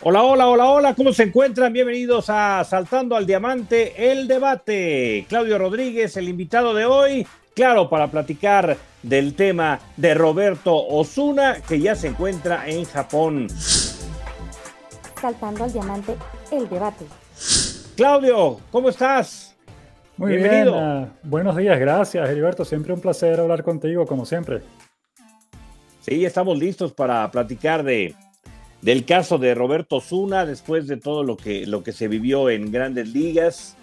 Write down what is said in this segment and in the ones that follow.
Hola, hola, hola, hola, ¿cómo se encuentran? Bienvenidos a Saltando al Diamante, el debate. Claudio Rodríguez, el invitado de hoy, claro, para platicar del tema de Roberto Osuna, que ya se encuentra en Japón. Saltando al Diamante, el debate. Claudio, ¿cómo estás? Muy Bienvenido. bien, ah, buenos días, gracias, Heriberto. Siempre un placer hablar contigo, como siempre. Sí, estamos listos para platicar de del caso de Roberto Zuna después de todo lo que, lo que se vivió en grandes ligas,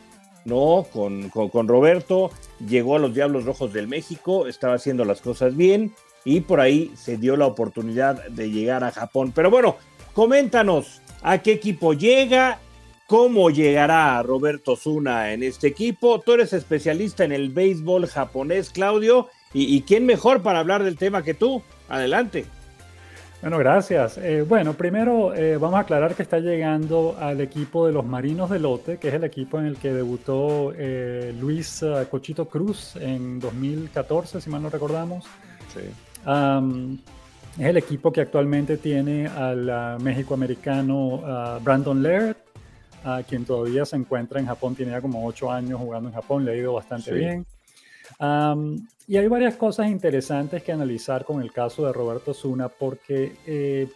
¿no? Con, con, Roberto, llegó a los Diablos Rojos del México, estaba haciendo las cosas bien y por ahí se dio la oportunidad de llegar a Japón. Pero bueno, coméntanos a qué equipo llega, cómo llegará Roberto Zuna en este equipo. Tú eres especialista en el béisbol japonés, Claudio, y, y quién mejor para hablar del tema que tú. Adelante. Bueno, gracias. Eh, bueno, primero eh, vamos a aclarar que está llegando al equipo de los Marinos de Lote, que es el equipo en el que debutó eh, Luis Cochito Cruz en 2014, si mal no recordamos. Sí. es el equipo que actualmente tiene al México-americano Brandon Laird, quien todavía se encuentra en Japón, tiene ya como ocho años jugando en Japón, le ha ido bastante bien y hay varias cosas interesantes que analizar con el caso de Roberto Zuna porque, eh,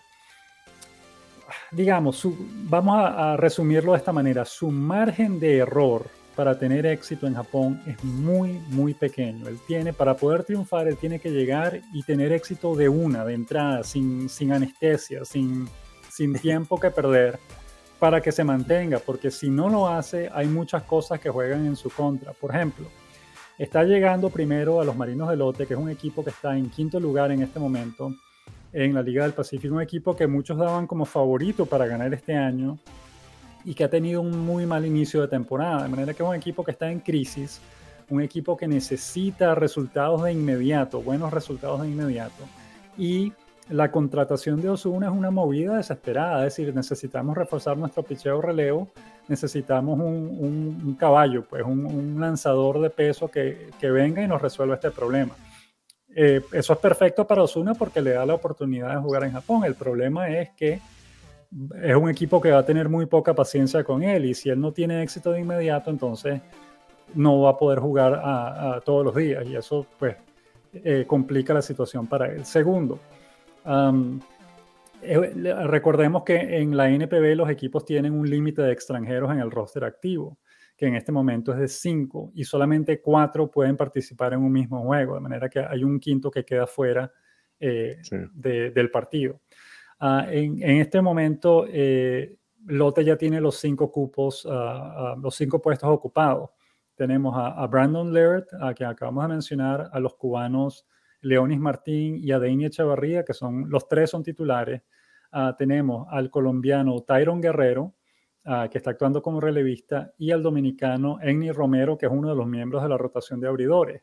digamos, vamos a, resumirlo de esta manera, su margen de error para tener éxito en Japón es muy, muy pequeño. Él tiene, para poder triunfar, él tiene que llegar y tener éxito de una, de entrada, sin, sin anestesia, sin, sin tiempo que perder para que se mantenga, porque si no lo hace, hay muchas cosas que juegan en su contra. Por ejemplo, Está llegando primero a los Marinos de Lote, que es un equipo que está en quinto lugar en este momento en la Liga del Pacífico, un equipo que muchos daban como favorito para ganar este año y que ha tenido un muy mal inicio de temporada, de manera que es un equipo que está en crisis, un equipo que necesita resultados de inmediato, buenos resultados de inmediato. Y la contratación de Osuna es una movida desesperada, es decir, necesitamos reforzar nuestro picheo relevo, necesitamos un, caballo, pues un, lanzador de peso que, venga y nos resuelva este problema. Eh, eso es perfecto para Osuna porque le da la oportunidad de jugar en Japón. El problema es que es un equipo que va a tener muy poca paciencia con él y si él no tiene éxito de inmediato, entonces no va a poder jugar todos los días y eso pues eh, complica la situación para él. Segundo, eh, recordemos que en la NPB los equipos tienen un límite de extranjeros en el roster activo, que en este momento es de 5 y solamente 4 pueden participar en un mismo juego, de manera que hay un quinto que queda fuera eh, del partido. Ah, en, este momento, eh, Lotte ya tiene los 5 cupos, ah, ah, los 5 puestos ocupados. Tenemos a, Brandon Laird, a quien acabamos de mencionar, a los cubanos Leonis Martín y Adeini Echevarría, que son los tres son titulares. Ah, tenemos al colombiano Tyron Guerrero, ah, que está actuando como relevista, y al dominicano Enni Romero, que es uno de los miembros de la rotación de abridores.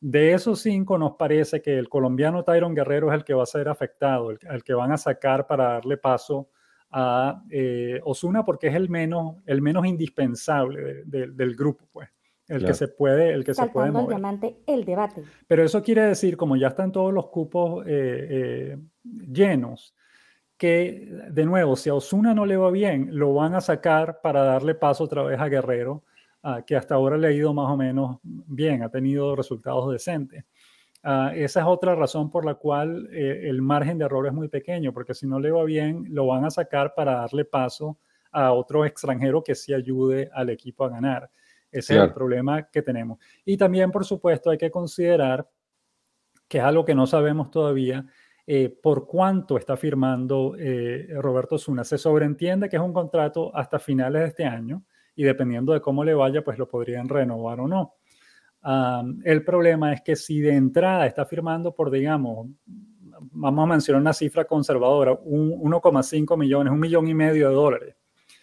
De esos cinco, nos parece que el colombiano Tyron Guerrero es el que va a ser afectado, el, que van a sacar para darle paso a eh, Osuna, porque es el menos, el menos indispensable del grupo, pues el que se puede, el que se puede mover. el diamante, el debate. Pero eso quiere decir, como ya están todos los cupos eh, eh, llenos, que de nuevo, si a Osuna no le va bien, lo van a sacar para darle paso otra vez a Guerrero, que hasta ahora le ha ido más o menos bien, ha tenido resultados decentes. Ah, esa es otra razón por la cual eh, el margen de error es muy pequeño, porque si no le va bien, lo van a sacar para darle paso a otro extranjero que sí ayude al equipo a ganar. Ese es el problema que tenemos. Y también, por supuesto, hay que considerar que es algo que no sabemos todavía, eh, por cuánto está firmando eh, Roberto Zuna. Se sobreentiende que es un contrato hasta finales de este año y dependiendo de cómo le vaya, pues lo podrían renovar o no. el problema es que si de entrada está firmando por, digamos, vamos a mencionar una cifra conservadora, 1,5 millones, un millón y medio de dólares.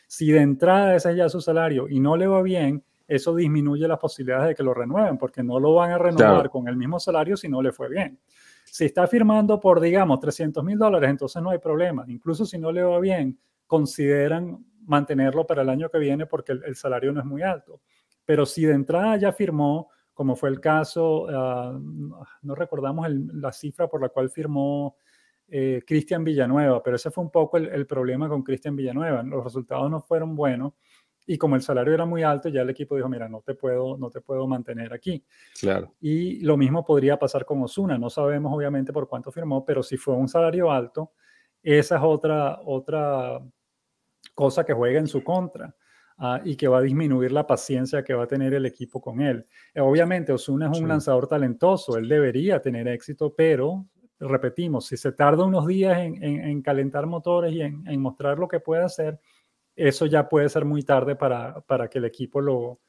Si de entrada ese es ya su salario y no le va bien, eso disminuye las posibilidades de que lo renueven, porque no lo van a renovar con el mismo salario si no le fue bien. Si está firmando por, digamos, 300 mil dólares, entonces no hay problema. Incluso si no le va bien, consideran mantenerlo para el año que viene porque el, salario no es muy alto. Pero si de entrada ya firmó, como fue el caso, ah, no recordamos la cifra por la cual firmó eh, Cristian Villanueva, pero ese fue un poco el, problema con Cristian Villanueva. Los resultados no fueron buenos y como el salario era muy alto, ya el equipo dijo, mira, no te puedo, no te puedo mantener aquí. Claro. Y lo mismo podría pasar con Osuna. No sabemos obviamente por cuánto firmó, pero si fue un salario alto, esa es otra, otra cosa que juega en su contra. Ah, y que va a disminuir la paciencia que va a tener el equipo con él. Eh, obviamente, Osuna es un lanzador talentoso, él debería tener éxito, pero repetimos, si se tarda unos días en, calentar motores y en, mostrar lo que puede hacer, eso ya puede ser muy tarde para, para que el equipo lo,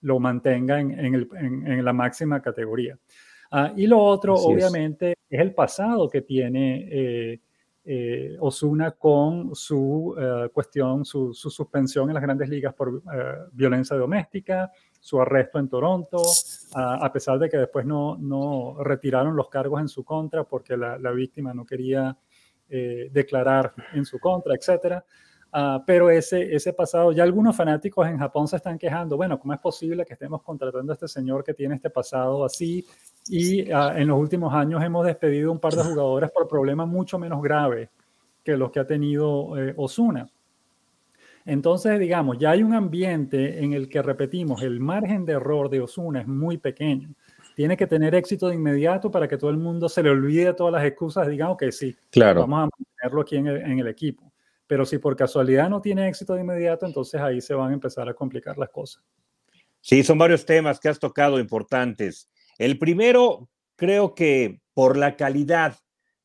lo mantenga en, la máxima categoría. Ah, y lo otro, obviamente, es. el pasado que tiene eh, eh, Osuna con su eh, cuestión, su, suspensión en las grandes ligas por eh, violencia doméstica, su arresto en Toronto, a pesar de que después no, no, retiraron los cargos en su contra porque la, la víctima no quería declarar en su contra, etcétera. Ah, pero ese, ese pasado, ya algunos fanáticos en Japón se están quejando, bueno, ¿cómo es posible que estemos contratando a este señor que tiene este pasado así? Y ah, en los últimos años hemos despedido un par de jugadores por problemas mucho menos graves que los que ha tenido eh, Osuna. Entonces, digamos, ya hay un ambiente en el que, repetimos, el margen de error de Osuna es muy pequeño. Tiene que tener éxito de inmediato para que todo el mundo se le olvide todas las excusas y diga, que sí, claro. vamos a mantenerlo aquí en el equipo. Pero si por casualidad no tiene éxito de inmediato, entonces ahí se van a empezar a complicar las cosas. Sí, son varios temas que has tocado importantes. El primero, creo que por la calidad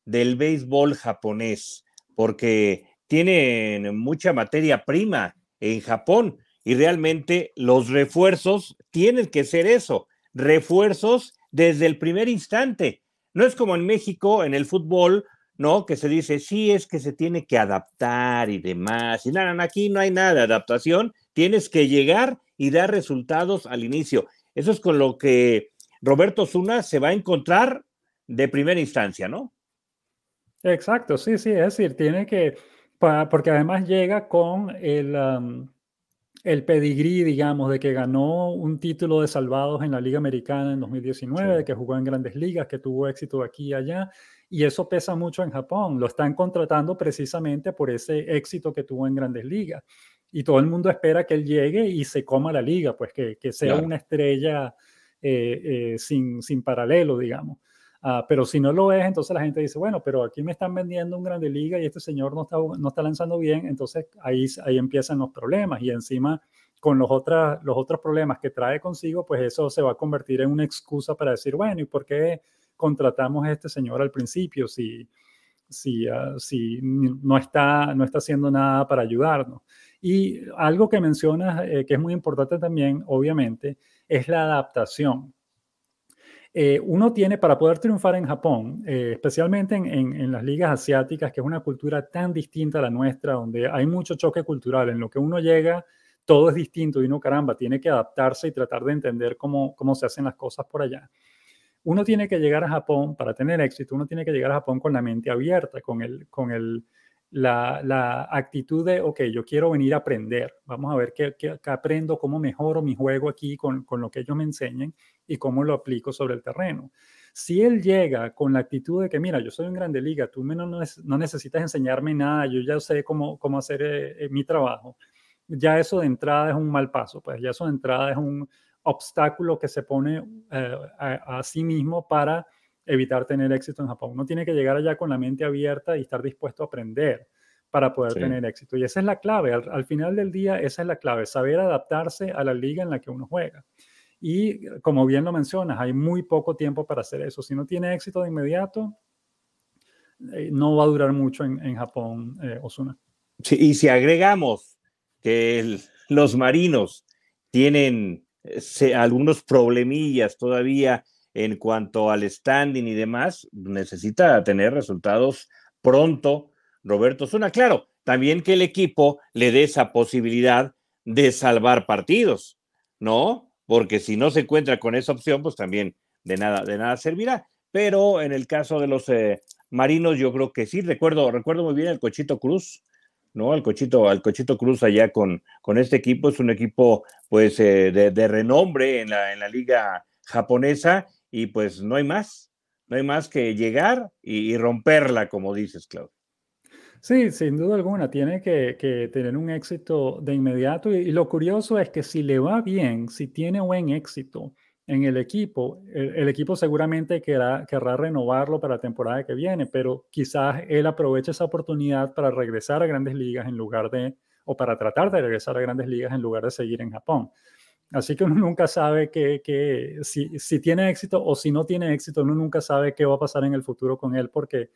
del béisbol japonés, porque tienen mucha materia prima en Japón y realmente los refuerzos tienen que ser eso, refuerzos desde el primer instante. No es como en México, en el fútbol, ¿no? Que se dice, sí, es que se tiene que adaptar y demás. Y nada, aquí no hay nada de adaptación, tienes que llegar y dar resultados al inicio. Eso es con lo que Roberto Zuna se va a encontrar de primera instancia, ¿no? Exacto, sí, sí, es decir, tiene que, porque además llega con el, el pedigrí, digamos, de que ganó un título de salvados en la Liga Americana en 2019, de que jugó en grandes ligas, que tuvo éxito aquí y allá, y eso pesa mucho en Japón. Lo están contratando precisamente por ese éxito que tuvo en grandes ligas. Y todo el mundo espera que él llegue y se coma la liga, pues que, que sea una estrella eh, eh, sin, sin paralelo, digamos. Ah, pero si no lo es, entonces la gente dice, bueno, pero aquí me están vendiendo un grande liga y este señor no está, no está lanzando bien, entonces ahí, ahí empiezan los problemas y encima con los, otras, los otros problemas que trae consigo, pues eso se va a convertir en una excusa para decir, bueno, ¿y por qué contratamos a este señor al principio si, si, ah, si no, está, no está haciendo nada para ayudarnos? Y algo que mencionas, eh, que es muy importante también, obviamente, es la adaptación. Eh, uno tiene, para poder triunfar en Japón, eh, especialmente en, en, las ligas asiáticas, que es una cultura tan distinta a la nuestra, donde hay mucho choque cultural, en lo que uno llega, todo es distinto y uno, caramba, tiene que adaptarse y tratar de entender cómo, cómo se hacen las cosas por allá uno tiene que llegar a Japón, para tener éxito, uno tiene que llegar a Japón con la mente abierta, con, el, con el, la, la actitud de, ok, yo quiero venir a aprender, vamos a ver qué, qué, aprendo, cómo mejoro mi juego aquí con, con, lo que ellos me enseñen y cómo lo aplico sobre el terreno. Si él llega con la actitud de que, mira, yo soy un grande liga, tú no, no necesitas enseñarme nada, yo ya sé cómo, cómo hacer eh, eh, mi trabajo, ya eso de entrada es un mal paso, pues ya eso de entrada es un, obstáculo que se pone eh, a, sí mismo para evitar tener éxito en Japón. Uno tiene que llegar allá con la mente abierta y estar dispuesto a aprender para poder tener éxito. Y esa es la clave. Al, final del día, esa es la clave, saber adaptarse a la liga en la que uno juega. Y como bien lo mencionas, hay muy poco tiempo para hacer eso. Si no tiene éxito de inmediato, eh, no va a durar mucho en, Japón, eh, Osuna. Sí, y si agregamos que los marinos tienen algunos problemillas todavía en cuanto al standing y demás, necesita tener resultados pronto Roberto Zuna. Claro, también que el equipo le dé esa posibilidad de salvar partidos, ¿no? Porque si no se encuentra con esa opción, pues también de nada, de nada servirá. Pero en el caso de los eh, marinos, yo creo que sí, recuerdo, recuerdo muy bien el Cochito Cruz, ¿no? Al Cochito, al Cochito Cruz allá con, con este equipo, es un equipo pues eh, de, renombre en la, en la liga japonesa y pues no hay más, No hay más que llegar y, romperla, como dices, Claudio. Sí, sin duda alguna, tiene que, tener un éxito de inmediato y, lo curioso es que si le va bien, si tiene buen éxito en el equipo, el, equipo seguramente querrá, querrá, renovarlo para la temporada que viene, pero quizás él aproveche esa oportunidad para regresar a grandes ligas en lugar de, o para tratar de regresar a grandes ligas en lugar de seguir en Japón. Así que uno nunca sabe que, si, si, tiene éxito o si no tiene éxito, uno nunca sabe qué va a pasar en el futuro con él porque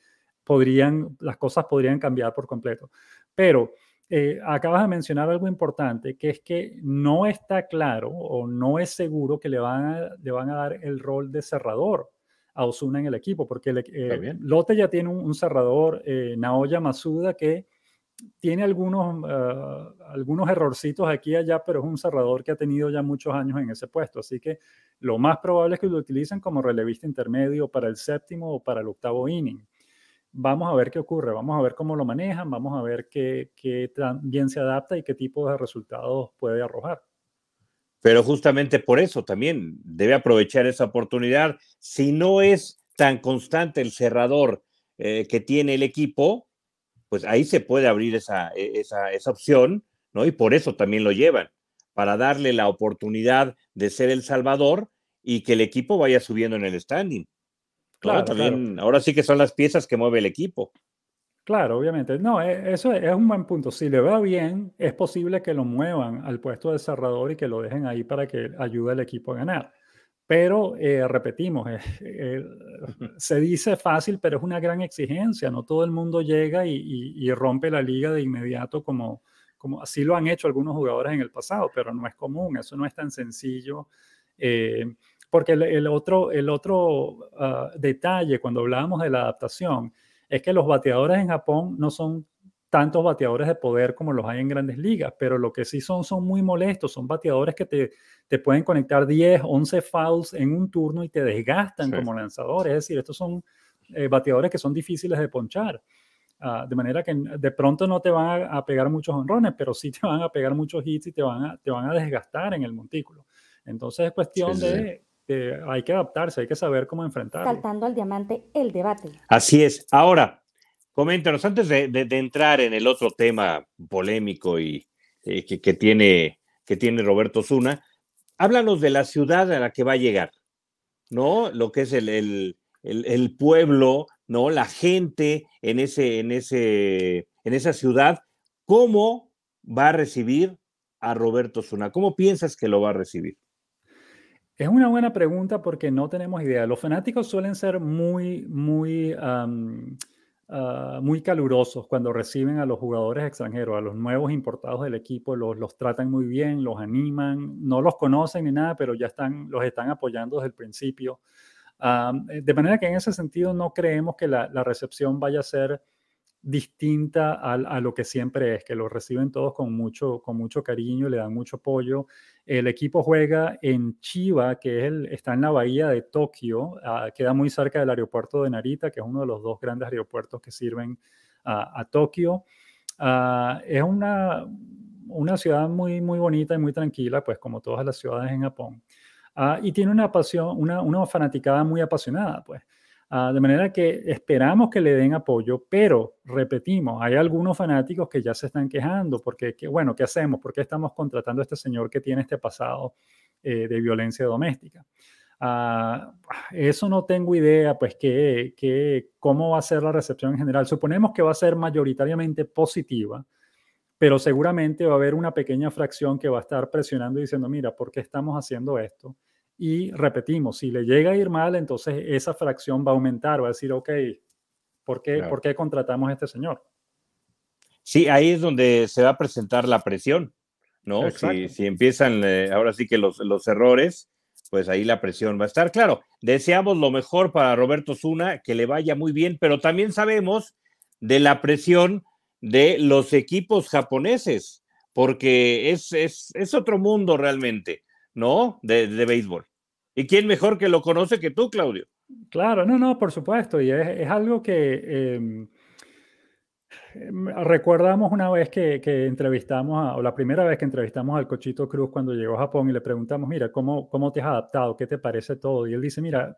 podrían, las cosas podrían cambiar por completo. Pero eh, acabas de mencionar algo importante, que es que no está claro o no es seguro que le van a, le van a dar el rol de cerrador a Osuna en el equipo, porque eh, Lote ya tiene un, cerrador, eh, Naoya Masuda, que tiene algunos, ah, algunos errorcitos aquí y allá, pero es un cerrador que ha tenido ya muchos años en ese puesto. Así que lo más probable es que lo utilicen como relevista intermedio para el séptimo o para el octavo inning. Vamos a ver qué ocurre, vamos a ver cómo lo manejan, vamos a ver qué, qué bien se adapta y qué tipo de resultados puede arrojar. Pero justamente por eso también debe aprovechar esa oportunidad. Si no es tan constante el cerrador eh, que tiene el equipo, pues ahí se puede abrir esa, e, esa, esa opción, ¿no? Y por eso también lo llevan, para darle la oportunidad de ser el salvador y que el equipo vaya subiendo en el standing. Claro, también, ahora sí que son las piezas que mueve el equipo. Claro, obviamente. No, e, eso es un buen punto. Si le va bien, es posible que lo muevan al puesto de cerrador y que lo dejen ahí para que ayude al equipo a ganar. Pero eh, repetimos, eh, eh, se dice fácil, pero es una gran exigencia. No todo el mundo llega y, rompe la liga de inmediato como, como así lo han hecho algunos jugadores en el pasado, pero no es común, eso no es tan sencillo. Porque el, otro, el otro ah, detalle cuando hablábamos de la adaptación es que los bateadores en Japón no son tantos bateadores de poder como los hay en grandes ligas, pero lo que sí son son muy molestos, son bateadores que te, te pueden conectar 10, 11 fouls en un turno y te desgastan como lanzadores, es decir, estos son eh, bateadores que son difíciles de ponchar. Ah, de manera que de pronto no te van a, pegar muchos honrones, pero sí te van a pegar muchos hits y te van a, te van a desgastar en el montículo. Entonces es cuestión de, hay que adaptarse, hay que saber cómo enfrentarlo. Saltando al diamante, el debate. Así es. Ahora, Coméntanos, antes de, entrar en el otro tema polémico y eh, que, tiene, que tiene Roberto Zuna, háblanos de la ciudad a la que va a llegar, ¿no? Lo que es el, pueblo, ¿no? La gente en, ese, en, ese, en esa ciudad, ¿cómo va a recibir a Roberto Zuna? ¿Cómo piensas que lo va a recibir? Es una buena pregunta porque no tenemos idea. Los fanáticos suelen ser muy, muy... Ah, muy calurosos cuando reciben a los jugadores extranjeros, a los nuevos importados del equipo, los, los tratan muy bien, los animan, no los conocen ni nada, pero ya están, los están apoyando desde el principio. Ah, de manera que en ese sentido no creemos que la recepción vaya a ser distinta a, lo que siempre es, que lo reciben todos con mucho, con mucho cariño, le dan mucho apoyo. El equipo juega en Chiba, que está en la bahía de Tokio, ah, queda muy cerca del aeropuerto de Narita, que es uno de los dos grandes aeropuertos que sirven a Tokio. Ah, es una, una ciudad muy, muy bonita y muy tranquila, pues como todas las ciudades en Japón. Ah, y tiene una pasión, una, una fanaticada muy apasionada, pues. Ah, de manera que esperamos que le den apoyo, pero repetimos, hay algunos fanáticos que ya se están quejando porque, bueno, ¿qué hacemos? ¿Por qué estamos contratando a este señor que tiene este pasado eh, de violencia doméstica? Ah, eso no tengo idea, pues, que, que, cómo va a ser la recepción en general. Suponemos que va a ser mayoritariamente positiva, pero seguramente va a haber una pequeña fracción que va a estar presionando y diciendo, mira, ¿por qué estamos haciendo esto? Y repetimos, si le llega a ir mal, entonces esa fracción va a aumentar, va a decir, ok, ¿por qué, ¿por qué contratamos a este señor? Sí, ahí es donde se va a presentar la presión, ¿no? Si, si, empiezan eh, ahora sí que los, los errores, pues ahí la presión va a estar. Claro, deseamos lo mejor para Roberto Zuna, que le vaya muy bien, pero también sabemos de la presión de los equipos japoneses, porque es, es, es otro mundo realmente. ¿No? De, de, béisbol. ¿Y quién mejor que lo conoce que tú, Claudio? Claro, no, no, por supuesto. Y es, es algo que em, recordamos una vez que, que entrevistamos, o la primera vez que entrevistamos al Cochito Cruz cuando llegó a Japón y le preguntamos, mira, ¿cómo, ¿cómo te has adaptado? ¿Qué te parece todo? Y él dice, mira,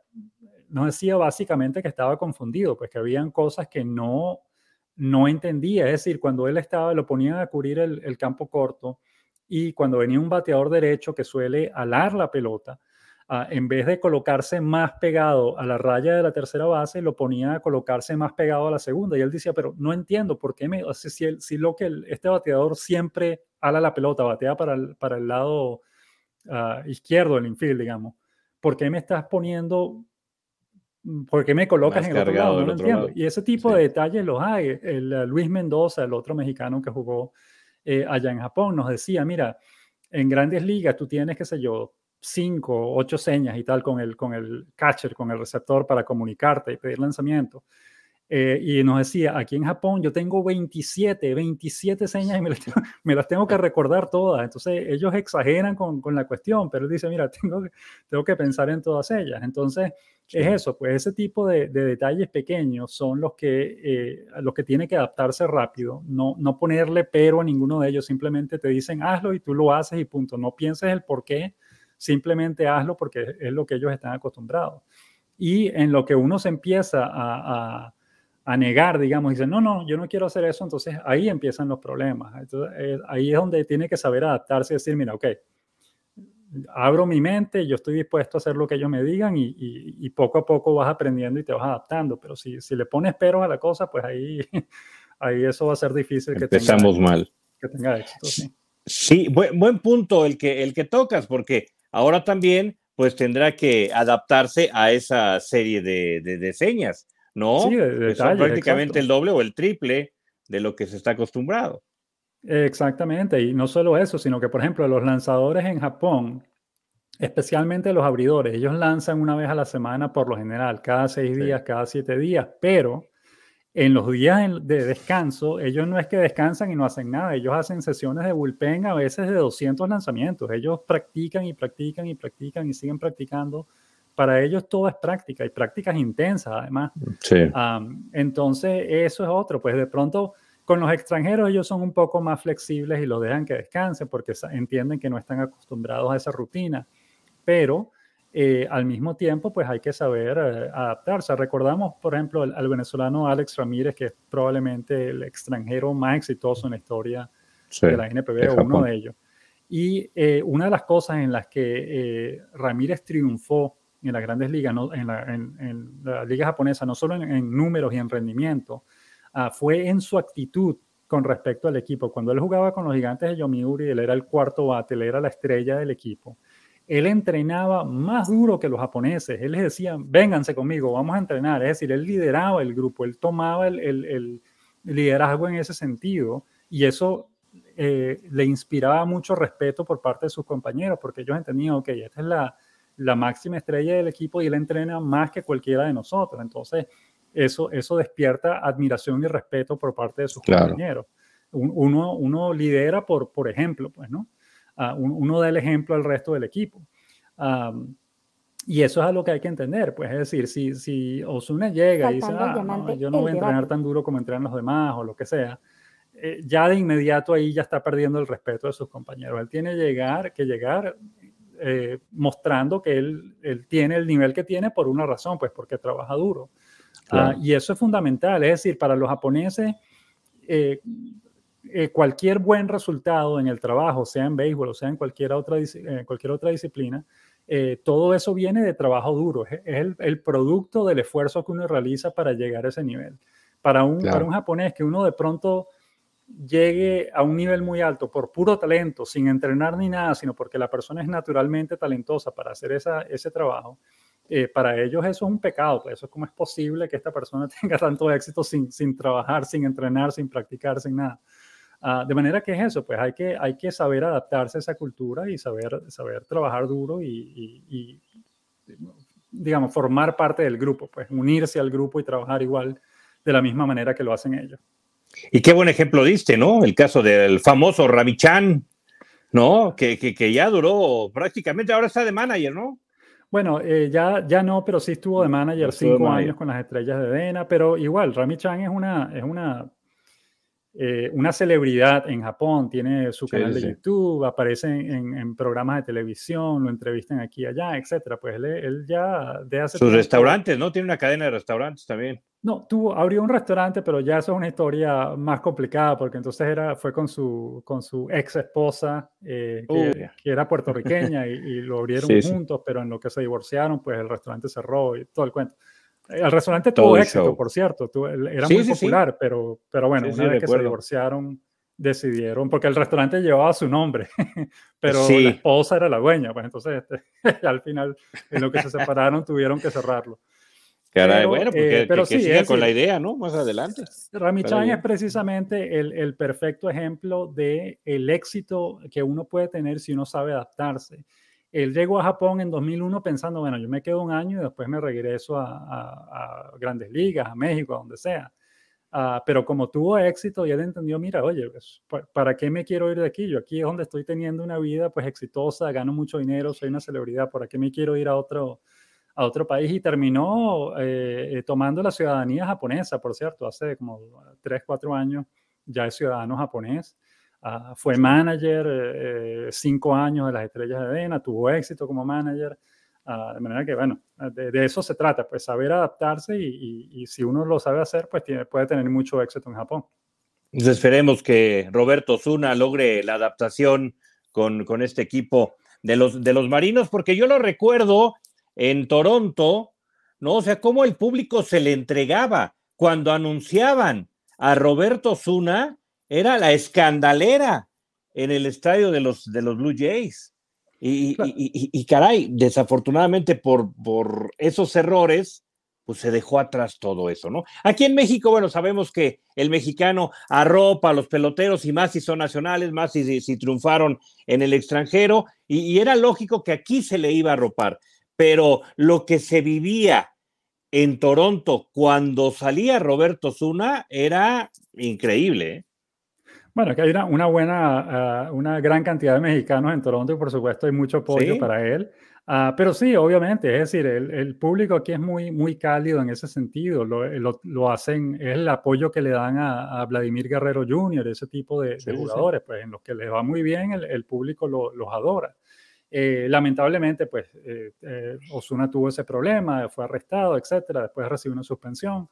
nos decía básicamente que estaba confundido, pues que habían cosas que no, no entendía. Es decir, cuando él estaba, lo ponían a cubrir el campo corto y cuando venía un bateador derecho que suele alar la pelota, en vez de colocarse más pegado a la raya de la tercera base, lo ponía a colocarse más pegado a la segunda. Y él decía, pero no entiendo por qué me, si, si lo que este bateador siempre ala la pelota, batea para el, para el lado ah, izquierdo del infield, digamos, ¿por qué me estás poniendo ¿Por qué me colocas en el otro lado? No lo entiendo. Y ese tipo de detalles los hay. El, Luis Mendoza, el otro mexicano que jugó eh, allá en Japón, nos decía, mira, en grandes ligas tú tienes, qué sé yo, cinco, ocho señas y tal con el, con el catcher, con el receptor para comunicarte y pedir lanzamiento. Eh, y nos decía, aquí en Japón yo tengo 27, 27 señas y me las tengo, me las tengo que recordar todas. Entonces ellos exageran con, con, la cuestión, pero él dice, mira, tengo, tengo que pensar en todas ellas. Entonces es eso, pues ese tipo de, de detalles pequeños son los que, eh, los que tiene que adaptarse rápido, no, no ponerle pero a ninguno de ellos, simplemente te dicen hazlo y tú lo haces y punto. No pienses el por qué simplemente hazlo porque es lo que ellos están acostumbrados. Y en lo que uno se empieza a, a, negar, digamos, dice, no, no, yo no quiero hacer eso, entonces ahí empiezan los problemas. Entonces, ahí es donde tiene que saber adaptarse y decir, mira, ok, abro mi mente, yo estoy dispuesto a hacer lo que ellos me digan y, y, poco a poco vas aprendiendo y te vas adaptando, pero si, si le pones peros a la cosa, pues ahí, ahí eso va a ser difícil. Empezamos que mal. Que tenga éxito, sí. Sí, buen, buen punto el que, el que tocas, porque Ahora también, pues tendrá que adaptarse a esa serie de, de, señas, ¿no? Sí, prácticamente el doble o el triple de lo que se está acostumbrado. Exactamente, y no solo eso, sino que, por ejemplo, los lanzadores en Japón, especialmente los abridores, ellos lanzan una vez a la semana por lo general, cada seis días, cada siete días, pero en los días de descanso, ellos no es que descansan y no hacen nada, ellos hacen sesiones de bullpen a veces de 200 lanzamientos, ellos practican y practican y practican y siguen practicando. Para ellos todo es práctica y prácticas intensas además. Sí. entonces, eso es otro, pues de pronto con los extranjeros ellos son un poco más flexibles y los dejan que descansen porque entienden que no están acostumbrados a esa rutina, pero eh, al mismo tiempo, pues hay que saber eh, adaptarse. Recordamos, por ejemplo, al, venezolano Alex Ramírez, que es probablemente el extranjero más exitoso en la historia de la NPB, o uno de ellos. Y eh, una de las cosas en las que Ramírez triunfó en las grandes ligas, en, la, liga japonesa, no solo en, números y en rendimiento, ah, fue en su actitud con respecto al equipo. Cuando él jugaba con los gigantes de Yomiuri, él era el cuarto bate, él era la estrella del equipo él entrenaba más duro que los japoneses. Él les decía, vénganse conmigo, vamos a entrenar. Es decir, él lideraba el grupo, él tomaba el, liderazgo en ese sentido y eso eh, le inspiraba mucho respeto por parte de sus compañeros, porque ellos entendían, ok, esta es la, máxima estrella del equipo y él entrena más que cualquiera de nosotros. Entonces, eso, eso despierta admiración y respeto por parte de sus compañeros. Uno, uno lidera por, por ejemplo, pues, ¿no? uno da el ejemplo al resto del equipo. y eso es algo que hay que entender, pues es decir, si, si Osuna llega y dice, ah, yo no voy a entrenar tan duro como entrenan los demás o lo que sea, eh, ya de inmediato ahí ya está perdiendo el respeto de sus compañeros. Él tiene llegar, que llegar eh, mostrando que él, él, tiene el nivel que tiene por una razón, pues porque trabaja duro. Ah, y eso es fundamental, es decir, para los japoneses, eh, eh, cualquier buen resultado en el trabajo, sea en béisbol o sea en cualquier otra, eh, cualquier otra disciplina, eh, todo eso viene de trabajo duro, es, el, producto del esfuerzo que uno realiza para llegar a ese nivel. Para un, para un japonés que uno de pronto llegue a un nivel muy alto por puro talento, sin entrenar ni nada, sino porque la persona es naturalmente talentosa para hacer esa, ese trabajo, para ellos eso es un pecado. Pues eso es es posible que esta persona tenga tanto éxito sin, sin trabajar, sin entrenar, sin practicar, sin nada. Ah, de manera que es eso, pues hay que, hay que saber adaptarse a esa cultura y saber, saber trabajar duro y, digamos, formar parte del grupo, pues unirse al grupo y trabajar igual de la misma manera que lo hacen ellos. Y qué buen ejemplo diste, ¿no? El caso del famoso Ramichan, ¿no? Que, que, ya duró prácticamente, ahora está de manager, ¿no? Bueno, eh, ya, ya no, pero sí estuvo de manager cinco años con las estrellas de Dena, pero igual, Rami Chan es una, es una eh, una celebridad en Japón, tiene su canal de YouTube, aparece en, programas de televisión, lo entrevistan aquí y allá, etcétera. Pues él, ya de hace Sus restaurantes, ¿no? Tiene una cadena de restaurantes también. No, tuvo, abrió un restaurante, pero ya eso es una historia más complicada, porque entonces era, fue con su, con su ex esposa, eh, que, era puertorriqueña, y, lo abrieron juntos, pero en lo que se divorciaron, pues el restaurante cerró y todo el cuento. El restaurante tuvo éxito, por cierto, era muy popular, Pero, pero bueno, una vez que se divorciaron, decidieron, porque el restaurante llevaba su nombre, pero la esposa era la dueña, pues entonces este, al final, en lo que se separaron, tuvieron que cerrarlo. Caray, bueno, porque eh, pero siga con la idea, ¿no? Más adelante. Rami Chan es precisamente el, el perfecto ejemplo de el éxito que uno puede tener si uno sabe adaptarse. Él llegó a Japón en 2001 pensando, bueno, yo me quedo un año y después me regreso a, grandes ligas, a México, a donde sea. Ah, pero como tuvo éxito y él entendió, mira, oye, pues, ¿para qué me quiero ir de aquí? Yo aquí es donde estoy teniendo una vida pues exitosa, gano mucho dinero, soy una celebridad, ¿para qué me quiero ir a otro, a otro país? Y terminó eh, eh, tomando la ciudadanía japonesa, por cierto, hace como 3, 4 años ya es ciudadano japonés. Ah, fue manager eh, cinco años de las Estrellas de Adena, tuvo éxito como manager. Ah, de manera que, bueno, de, eso se trata, pues saber adaptarse y, si uno lo sabe hacer, pues tiene, puede tener mucho éxito en Japón. Pues esperemos que Roberto Zuna logre la adaptación con, con, este equipo de los, de los marinos, porque yo lo recuerdo en Toronto, ¿no? O sea, cómo el público se le entregaba cuando anunciaban a Roberto Zuna era la escandalera en el estadio de los, de los Blue Jays. Y, y, caray, desafortunadamente por, por esos errores, pues se dejó atrás todo eso, ¿no? Aquí en México, bueno, sabemos que el mexicano arropa a los peloteros y más si son nacionales, más si, si triunfaron en el extranjero, y, y, era lógico que aquí se le iba a arropar, pero lo que se vivía en Toronto cuando salía Roberto Zuna era increíble, ¿eh? Bueno, que hay una, una buena, ah, una gran cantidad de mexicanos en Toronto y por supuesto hay mucho apoyo para él. Uh, pero sí, obviamente, es decir, el, el, público aquí es muy, muy cálido en ese sentido. Lo, lo, lo hacen, es el apoyo que le dan a, a Vladimir Guerrero Jr., ese tipo de, de jugadores, pues en los que les va muy bien, el, el público los adora. Eh, lamentablemente, pues eh, eh, Osuna tuvo ese problema, fue arrestado, etcétera, después recibió una suspensión.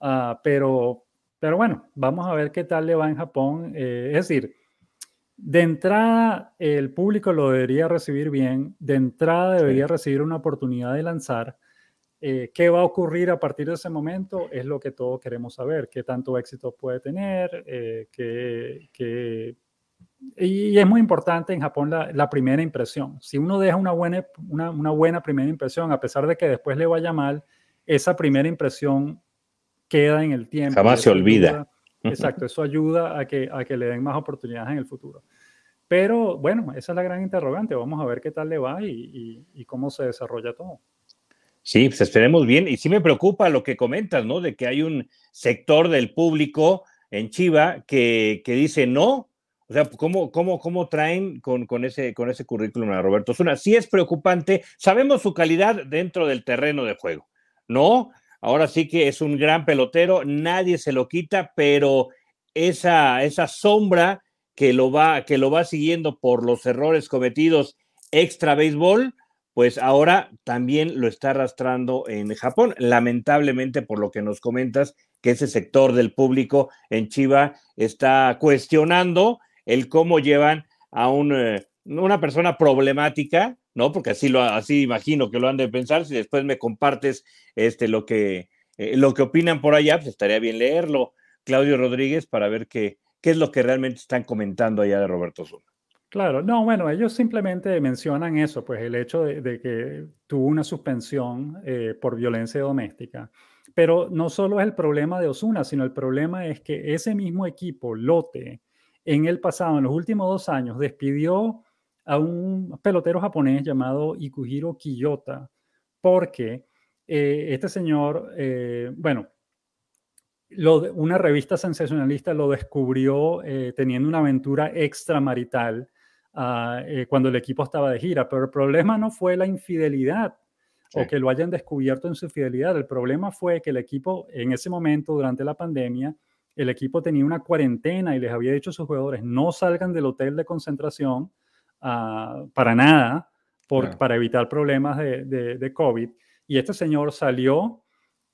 Uh, pero, pero bueno, vamos a ver qué tal le va en Japón. Eh, es decir, de entrada el público lo debería recibir bien, de entrada debería recibir una oportunidad de lanzar. Eh, ¿Qué va a ocurrir a partir de ese momento? Es lo que todos queremos saber, qué tanto éxito puede tener, eh, y es muy importante en Japón la, primera impresión. Si uno deja una buena, una, una buena primera impresión, a pesar de que después le vaya mal, esa primera impresión queda en el tiempo. Jamás se olvida. exacto, eso ayuda a que, a que le den más oportunidades en el futuro. Pero bueno, esa es la gran interrogante. Vamos a ver qué tal le va y, y, cómo se desarrolla todo. Sí, pues esperemos bien. Y sí me preocupa lo que comentas, ¿no? De que hay un sector del público en Chiva que, que dice no. O sea, ¿cómo, cómo, cómo traen con, con, ese, con ese currículum a Roberto Zuna? Sí es preocupante. Sabemos su calidad dentro del terreno de juego, ¿no? Ahora sí que es un gran pelotero, nadie se lo quita, pero esa, esa sombra que lo, va, que lo va siguiendo por los errores cometidos extra béisbol, pues ahora también lo está arrastrando en Japón. Lamentablemente, por lo que nos comentas, que ese sector del público en Chiva está cuestionando el cómo llevan a eh, una persona problemática ¿no? Porque así lo así imagino que lo han de pensar. Si después me compartes este lo que eh, lo que opinan por allá, pues estaría bien leerlo, Claudio Rodríguez, para ver qué, qué es lo que realmente están comentando allá de Roberto Zuna. Claro, no, bueno, ellos simplemente mencionan eso, pues el hecho de, que tuvo una suspensión eh, por violencia doméstica. Pero no solo es el problema de Osuna, sino el problema es que ese mismo equipo, Lote, en el pasado, en los últimos dos años, despidió a un pelotero japonés llamado Ikuhiro Kiyota, porque eh, este señor, eh, bueno, una revista sensacionalista lo descubrió eh, teniendo una aventura extramarital ah, cuando el equipo estaba de gira, pero el problema no fue la infidelidad o que lo hayan descubierto en su fidelidad, el problema fue que el equipo en ese momento, durante la pandemia, el equipo tenía una cuarentena y les había dicho a sus jugadores no salgan del hotel de concentración ah, para nada, para evitar problemas de, de, COVID. Y este señor salió,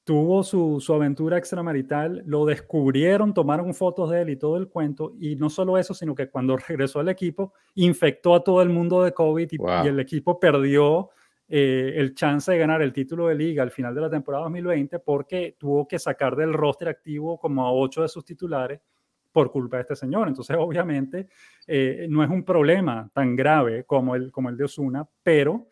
tuvo su, su, aventura extramarital, lo descubrieron, tomaron fotos de él y todo el cuento. Y no solo eso, sino que cuando regresó al equipo, infectó a todo el mundo de COVID y el equipo perdió eh, el chance de ganar el título de liga al final de la temporada 2020 porque tuvo que sacar del roster activo como a ocho de sus titulares por culpa de este señor. Entonces, obviamente, eh, no es un problema tan grave como el, como el de Osuna, pero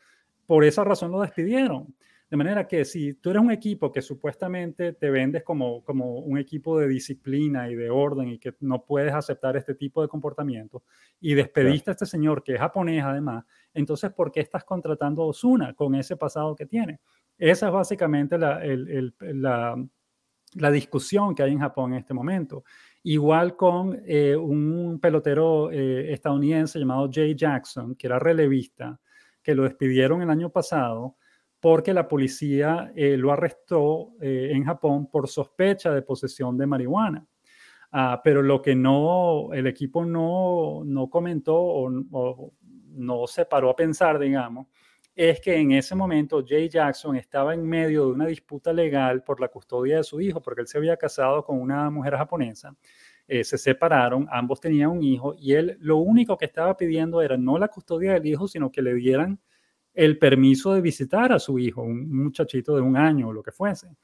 por esa razón lo despidieron. De manera que si tú eres un equipo que supuestamente te vendes como, como un equipo de disciplina y de orden y que no puedes aceptar este tipo de comportamiento y despediste a este señor que es japonés además, entonces ¿por qué estás contratando a Osuna con ese pasado que tiene? Esa es básicamente la, la, la discusión que hay en Japón en este momento. Igual con eh, un pelotero eh, estadounidense llamado Jay Jackson, que era relevista, que lo despidieron el año pasado porque la policía eh, lo arrestó eh, en Japón por sospecha de posesión de marihuana. Ah, pero lo que no, el equipo no, no comentó o, no se paró a pensar, digamos, es que en ese momento Jay Jackson estaba en medio de una disputa legal por la custodia de su hijo, porque él se había casado con una mujer japonesa. Eh, se separaron, ambos tenían un hijo y él lo único que estaba pidiendo era no la custodia del hijo, sino que le dieran el permiso de visitar a su hijo, un muchachito de un año o lo que fuese.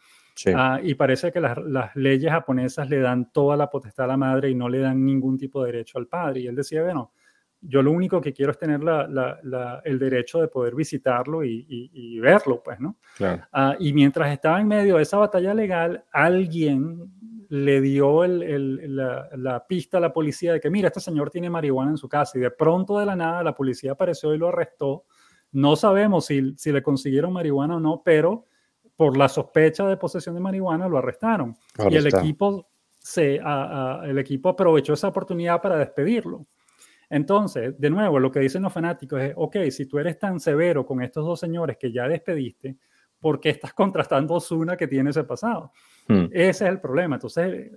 Ah, y parece que las, leyes japonesas le dan toda la potestad a la madre y no le dan ningún tipo de derecho al padre. Y él decía, bueno, yo lo único que quiero es tener el derecho de poder visitarlo y, verlo, pues, ¿no? Ah, y mientras estaba en medio de esa batalla legal, alguien le dio la, la, pista a la policía de que, mira, este señor tiene marihuana en su casa. Y de pronto de la nada la policía apareció y lo arrestó no sabemos si, le consiguieron marihuana o no, pero por la sospecha de posesión de marihuana lo arrestaron. y el equipo, se, el equipo aprovechó esa oportunidad para despedirlo. Entonces, de nuevo, lo que dicen los fanáticos es, ok, si tú eres tan severo con estos dos señores que ya despediste, ¿por qué estás contrastando a Osuna que tiene ese pasado? Hmm. Ese es el problema. Entonces,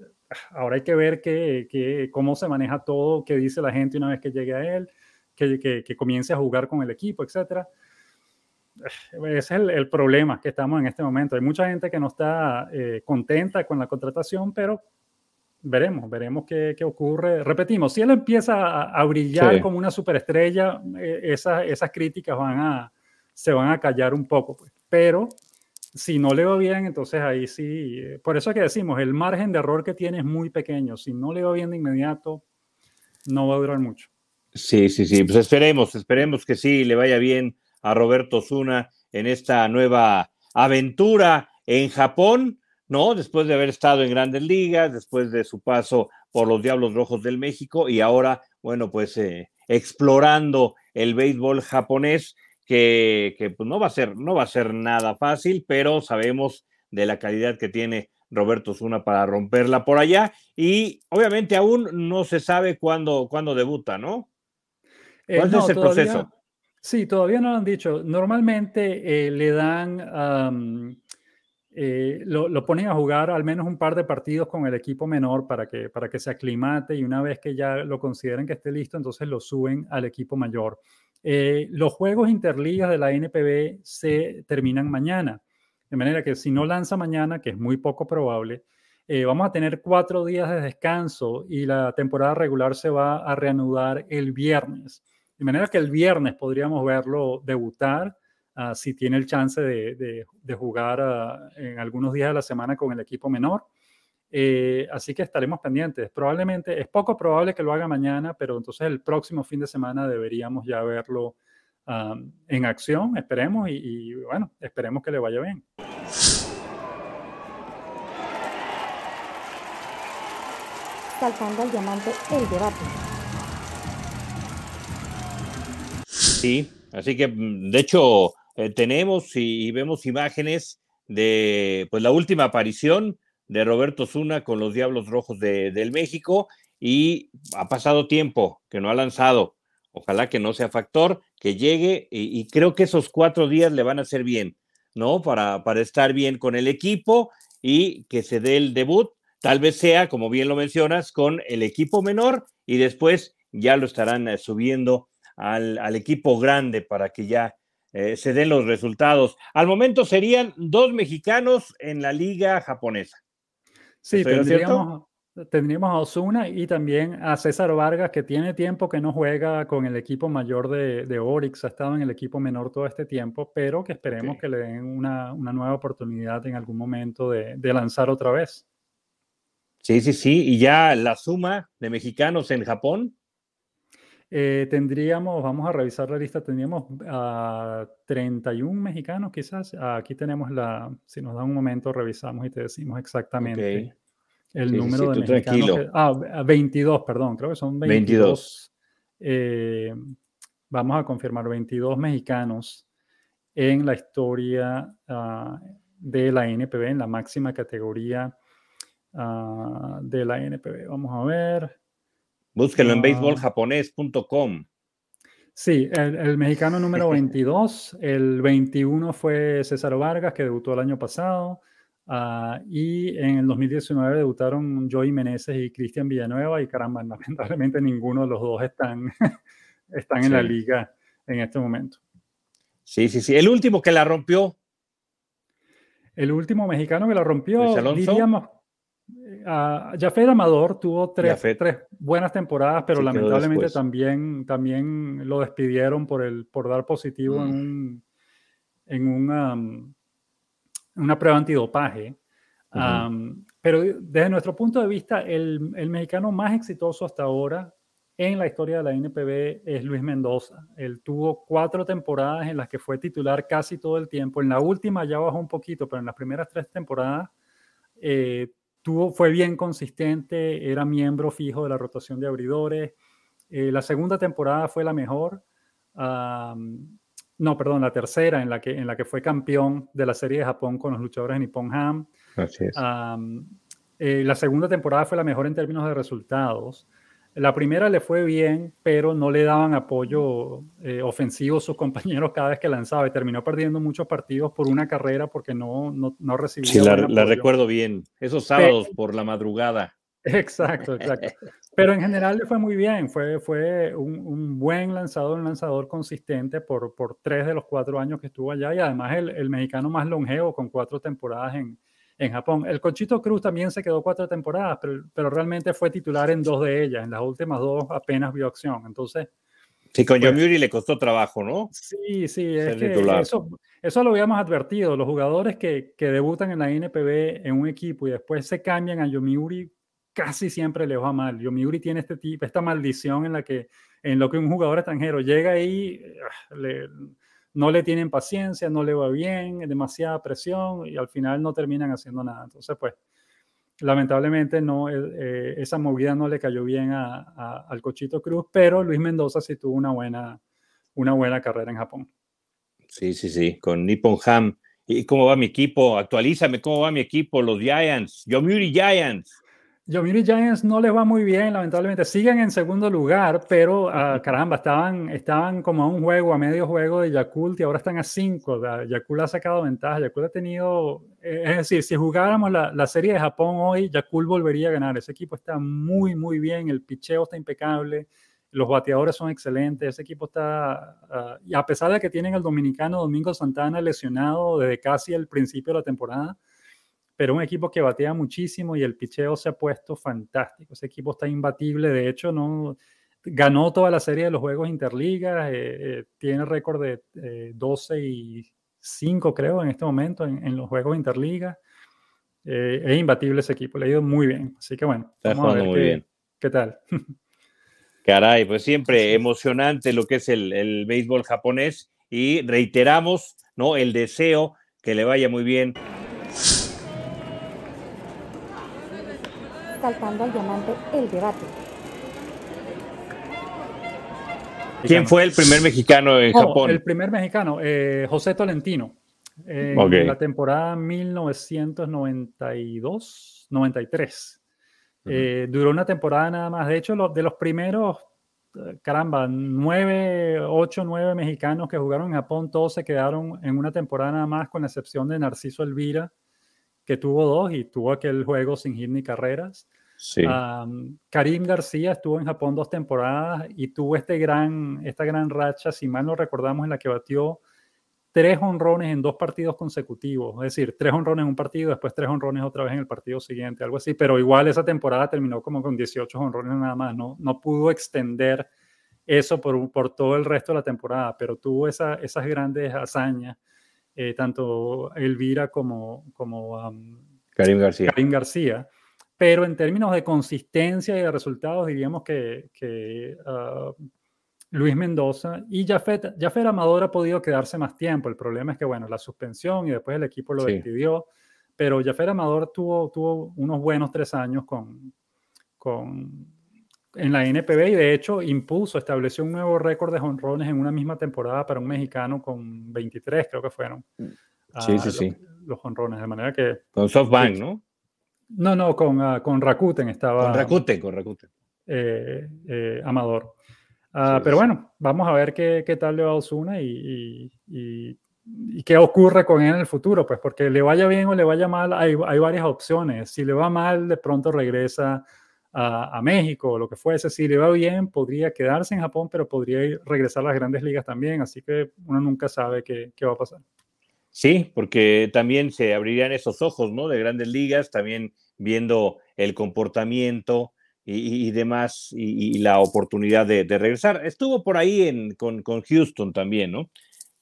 ahora hay que ver que, cómo se maneja todo, qué dice la gente una vez que llegue a él que, comience a jugar con el equipo, etcétera. Ese es el, problema que estamos en este momento. Hay mucha gente que no está eh, contenta con la contratación, pero veremos, veremos qué, ocurre. Repetimos, si él empieza a, brillar como una superestrella, eh, esas, críticas van a, se van a callar un poco. Pues. Pero si no le va bien, entonces ahí sí. Eh, por eso es que decimos, el margen de error que tiene es muy pequeño. Si no le va bien de inmediato, no va a durar mucho. Sí, sí, sí, pues esperemos, esperemos que sí le vaya bien a Roberto Zuna en esta nueva aventura en Japón, ¿no? Después de haber estado en grandes ligas, después de su paso por los Diablos Rojos del México y ahora, bueno, pues eh, explorando el béisbol japonés, que, que pues no va a ser, no va a ser nada fácil, pero sabemos de la calidad que tiene Roberto Zuna para romperla por allá y obviamente aún no se sabe cuándo, cuándo debuta, ¿no? Eh, ¿Cuál es el proceso? Sí, todavía no lo han dicho. Normalmente eh, le dan, eh, lo, ponen a jugar al menos un par de partidos con el equipo menor para que, para que se aclimate y una vez que ya lo consideren que esté listo, entonces lo suben al equipo mayor. los juegos interligas de la NPB se terminan mañana, de manera que si no lanza mañana, que es muy poco probable, vamos a tener cuatro días de descanso y la temporada regular se va a reanudar el viernes. De manera que el viernes podríamos verlo debutar, ah, si tiene el chance de, jugar ah, en algunos días de la semana con el equipo menor. Eh, así que estaremos pendientes. Probablemente, es poco probable que lo haga mañana, pero entonces el próximo fin de semana deberíamos ya verlo ah, en acción, esperemos, y, y, bueno, esperemos que le vaya bien. Saltando al diamante, el debate. Sí, así que mm, de hecho eh, tenemos y, vemos imágenes de pues la última aparición de Roberto Zuna con los Diablos Rojos de, del México y ha pasado tiempo que no ha lanzado. Ojalá que no sea factor, que llegue y, creo que esos cuatro días le van a hacer bien, ¿no? Para, para estar bien con el equipo y que se dé el debut tal vez sea, como bien lo mencionas, con el equipo menor y después ya lo estarán eh, subiendo al, equipo grande para que ya eh, se den los resultados. Al momento serían dos mexicanos en la liga japonesa. Sí, tendríamos, tendríamos a Osuna y también a César Vargas, que tiene tiempo que no juega con el equipo mayor de, de Orix, ha estado en el equipo menor todo este tiempo, pero que esperemos que le den una, nueva oportunidad en algún momento de, de lanzar otra vez. Sí, sí, sí. Y ya la suma de mexicanos en Japón. Eh, tendríamos, vamos a revisar la lista, tendríamos a 31 mexicanos quizás. Aquí tenemos la, si nos da un momento, revisamos y te decimos exactamente el número de mexicanos. ah, 22, perdón, creo que son 22. Eh, vamos a confirmar 22 mexicanos en la historia ah, de la NPB, en la máxima categoría ah, de la NPB. Vamos a ver. Búsquelo en ah. baseballjaponés.com. Sí, el, mexicano número 22, el 21 fue César Vargas, que debutó el año pasado, ah, y en el 2019 debutaron Joey Meneses y Cristian Villanueva, y caramba, lamentablemente ninguno de los dos están, están en la liga en este momento. Sí, sí, sí. El último que la rompió. El último mexicano que la rompió, diríamos, Uh, Jafet Amador tuvo tres, tres, buenas temporadas, pero lamentablemente también, también lo despidieron por, el, por dar positivo en, mm. un, en una, una prueba antidopaje. pero desde nuestro punto de vista, el, el, mexicano más exitoso hasta ahora en la historia de la NPB es Luis Mendoza. Él tuvo cuatro temporadas en las que fue titular casi todo el tiempo. En la última ya bajó un poquito, pero en las primeras tres temporadas eh, fue bien consistente, era miembro fijo de la rotación de abridores. Eh, la segunda temporada fue la mejor. no, perdón, la tercera en la, que, en la que fue campeón de la serie de Japón con los luchadores de Nippon Ham. Así es. Eh, la segunda temporada fue la mejor en términos de resultados. La primera le fue bien, pero no le daban apoyo eh, ofensivo a sus compañeros cada vez que lanzaba y terminó perdiendo muchos partidos por una carrera porque no, no, no recibía. Sí, la, recuerdo bien. Esos sábados por la madrugada. Exacto, exacto. Pero en general le fue muy bien. Fue, fue un, buen lanzador, un lanzador consistente por, por tres de los cuatro años que estuvo allá y además el, el mexicano más longevo con cuatro temporadas en, en Japón. El Conchito Cruz también se quedó cuatro temporadas, pero, pero, realmente fue titular en dos de ellas. En las últimas dos apenas vio acción. Entonces. Sí, con pues, le costó trabajo, ¿no? Sí, sí, es que eso, eso, lo habíamos advertido. Los jugadores que, que, debutan en la NPB en un equipo y después se cambian a Yomiuri, casi siempre les va mal. Yomiuri tiene este tipo, esta maldición en la que en lo que un jugador extranjero llega ahí, ah, le, no le tienen paciencia, no le va bien, demasiada presión y al final no terminan haciendo nada. Entonces, pues, lamentablemente no, eh, eh, esa movida no le cayó bien al Cochito Cruz, pero Luis Mendoza sí tuvo una buena, una buena carrera en Japón. Sí, sí, sí, con Nippon Ham. ¿Y cómo va mi equipo? Actualízame cómo va mi equipo, los Giants, Yomiuri Giants. Yomiuri Giants no les va muy bien, lamentablemente. Siguen en segundo lugar, pero ah, caramba, estaban, estaban como a un juego, a medio juego de Yakult y ahora están a cinco. Yakult ha sacado ventaja. Yakult ha tenido, eh, es decir, si jugáramos la, la, serie de Japón hoy, Yakult volvería a ganar. Ese equipo está muy, muy bien. El picheo está impecable. Los bateadores son excelentes. Ese equipo está, ah, y a pesar de que tienen el dominicano Domingo Santana lesionado desde casi el principio de la temporada pero un equipo que batea muchísimo y el picheo se ha puesto fantástico. Ese equipo está imbatible, de hecho, no ganó toda la serie de los juegos interligas, eh, eh, tiene récord de 12 eh, y 5, creo, en este momento en, los juegos interligas. es imbatible ese equipo, le ha ido muy bien. Así que bueno, vamos a ver muy qué, bien. qué tal. Caray, pues siempre emocionante lo que es el, el béisbol japonés y reiteramos, ¿no? El deseo que le vaya muy bien saltando al diamante el debate. ¿Quién fue el primer mexicano en Japón? El primer mexicano, eh, José Tolentino. En la temporada 1992-93. Eh, duró una temporada nada más. De hecho, de los primeros, eh, caramba, nueve, ocho, nueve mexicanos que jugaron en Japón, todos se quedaron en una temporada nada más, con la excepción de Narciso Elvira, que tuvo dos y tuvo aquel juego sin hit ni carreras. Sí. Karim García estuvo en Japón dos temporadas y tuvo este gran, esta gran racha, si mal no recordamos, en la que batió tres honrones en dos partidos consecutivos, es decir, tres honrones en un partido, después tres honrones otra vez en el partido siguiente, algo así, pero igual esa temporada terminó como con 18 honrones nada más, no, no pudo extender eso por, por todo el resto de la temporada, pero tuvo esa, esas grandes hazañas, eh, tanto Elvira como, como Karim García. Karim García. Pero en términos de consistencia y de resultados, diríamos que, que ah, Luis Mendoza y Jafet, Jafet Amador ha podido quedarse más tiempo. El problema es que, bueno, la suspensión y después el equipo lo decidió. Pero Jafet Amador tuvo, tuvo unos buenos tres años con, con, en la NPB y de hecho impuso, estableció un nuevo récord de jonrones en una misma temporada para un mexicano con 23, creo que fueron. Mm. Sí, sí, sí. Los jonrones, de manera que... Con SoftBank, ¿no? No, no, con, uh, con Rakuten estaba. Con Rakuten, con Rakuten. Eh, eh, Amador. Ah, pero bueno, vamos a ver qué, qué tal le va a Osuna y, y, y, qué ocurre con él en el futuro, pues porque le vaya bien o le vaya mal, hay, hay varias opciones. Si le va mal, de pronto regresa a, a, México o lo que fuese. Si le va bien, podría quedarse en Japón, pero podría ir, regresar a las grandes ligas también. Así que uno nunca sabe qué, qué va a pasar. Sí, porque también se abrirían esos ojos, ¿no? De grandes ligas, también viendo el comportamiento y, demás, y, la oportunidad de, regresar. Estuvo por ahí en, con, con, Houston también, ¿no?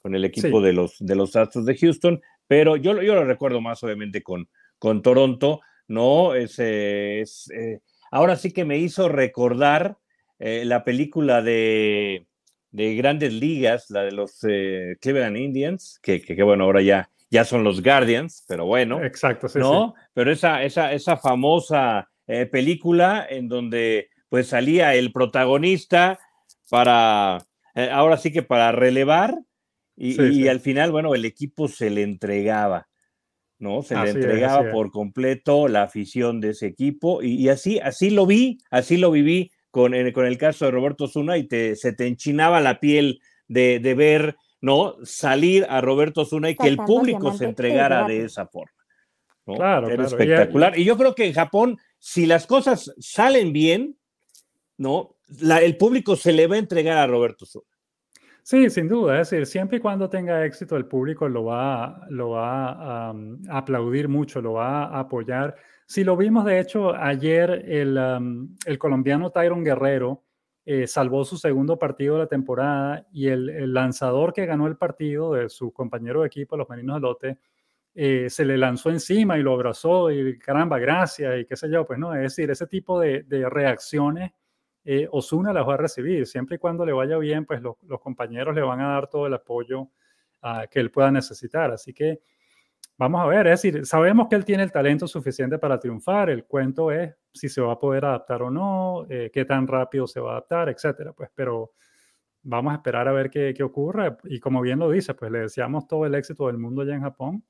Con el equipo de, los, de los Astros de Houston, pero yo, yo lo recuerdo más, obviamente, con, con Toronto, ¿no? Es, es eh, ahora sí que me hizo recordar eh, la película de, de, Grandes Ligas, la de los eh, Cleveland Indians, que, que, bueno, ahora ya ya son los Guardians, pero bueno. Exacto, sí, ¿no? Pero esa, esa, esa famosa eh, película en donde pues salía el protagonista para, ahora sí que para relevar, y, al final, bueno, el equipo se le entregaba, ¿no? Se le entregaba por completo la afición de ese equipo, y, así, así lo vi, así lo viví con, con el caso de Roberto Zuna, y te, se te enchinaba la piel de, de ver ¿no? Salir a Roberto Zuna y que el público se entregara de esa forma. Claro, Era espectacular. Y, yo creo que en Japón, si las cosas salen bien, ¿no? el público se le va a entregar a Roberto Zuna. Sí, sin duda. Es decir, siempre y cuando tenga éxito, el público lo va, lo va a aplaudir mucho, lo va a apoyar. Si lo vimos, de hecho, ayer el, el colombiano Tyron Guerrero, eh, salvó su segundo partido de la temporada y el, lanzador que ganó el partido de su compañero de equipo, los Marinos de Lote, eh, se le lanzó encima y lo abrazó y caramba, gracias y qué sé yo, pues no, es decir, ese tipo de, reacciones eh, Osuna las va a recibir, siempre y cuando le vaya bien, pues los, compañeros le van a dar todo el apoyo ah, que él pueda necesitar, así que Vamos a ver, es decir, sabemos que él tiene el talento suficiente para triunfar, el cuento es si se va a poder adaptar o no, eh, qué tan rápido se va a adaptar, etcétera, pues, pero vamos a esperar a ver qué, qué, ocurre. Y como bien lo dice, pues le deseamos todo el éxito del mundo allá en Japón,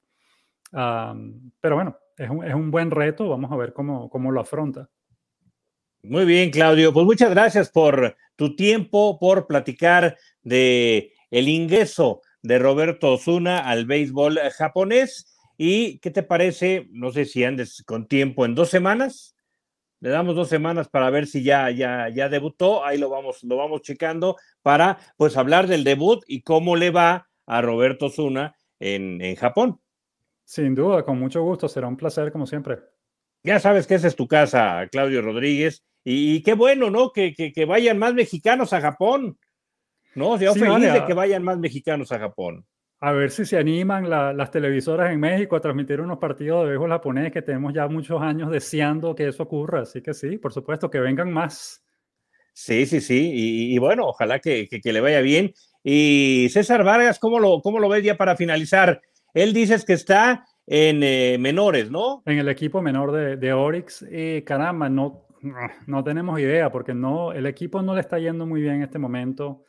pero bueno, es un, es un, buen reto, vamos a ver cómo, cómo lo afronta. Muy bien, Claudio, pues muchas gracias por tu tiempo, por platicar de el ingreso de Roberto Osuna al béisbol japonés ¿Y qué te parece? No sé si andes con tiempo en dos semanas. Le damos dos semanas para ver si ya, ya, ya debutó. Ahí lo vamos, lo vamos checando para pues hablar del debut y cómo le va a Roberto Zuna en, en Japón. Sin duda, con mucho gusto. Será un placer como siempre. Ya sabes que esa es tu casa, Claudio Rodríguez. Y, qué bueno, ¿no? Que, que, vayan más mexicanos a Japón. ¿No? Yo feliz de que vayan más mexicanos a Japón a ver si se animan las televisoras en México a transmitir unos partidos de béisbol japonés que tenemos ya muchos años deseando que eso ocurra. Así que sí, por supuesto, que vengan más. Sí, sí, sí. Y, bueno, ojalá que, que, le vaya bien. Y César Vargas, ¿cómo lo, cómo lo ves ya para finalizar? Él dices que está en eh, menores, ¿no? En el equipo menor de, de Orix. Eh, caramba, no, no tenemos idea porque no, el equipo no le está yendo muy bien en este momento.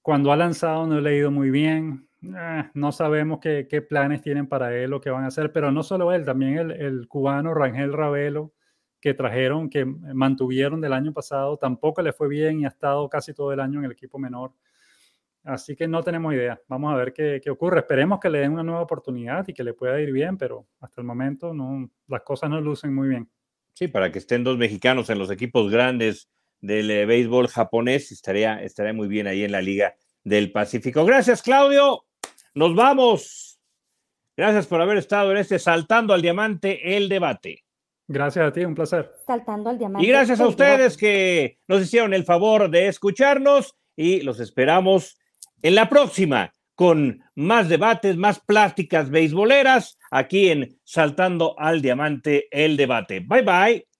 Cuando ha lanzado no le ha ido muy bien eh, no sabemos qué, planes tienen para él o qué van a hacer, pero no solo él, también el, cubano Rangel Ravelo, que trajeron, que mantuvieron del año pasado, tampoco le fue bien y ha estado casi todo el año en el equipo menor. Así que no tenemos idea. Vamos a ver qué, qué, ocurre. Esperemos que le den una nueva oportunidad y que le pueda ir bien, pero hasta el momento no, las cosas no lucen muy bien. Sí, para que estén dos mexicanos en los equipos grandes del eh, béisbol japonés, estaría, estaría muy bien ahí en la Liga del Pacífico. Gracias, Claudio. Nos vamos. Gracias por haber estado en este Saltando al Diamante, el debate. Gracias a ti, un placer. Saltando al Diamante. Y gracias a ustedes que nos hicieron el favor de escucharnos y los esperamos en la próxima con más debates, más plásticas beisboleras aquí en Saltando al Diamante, el debate. Bye bye.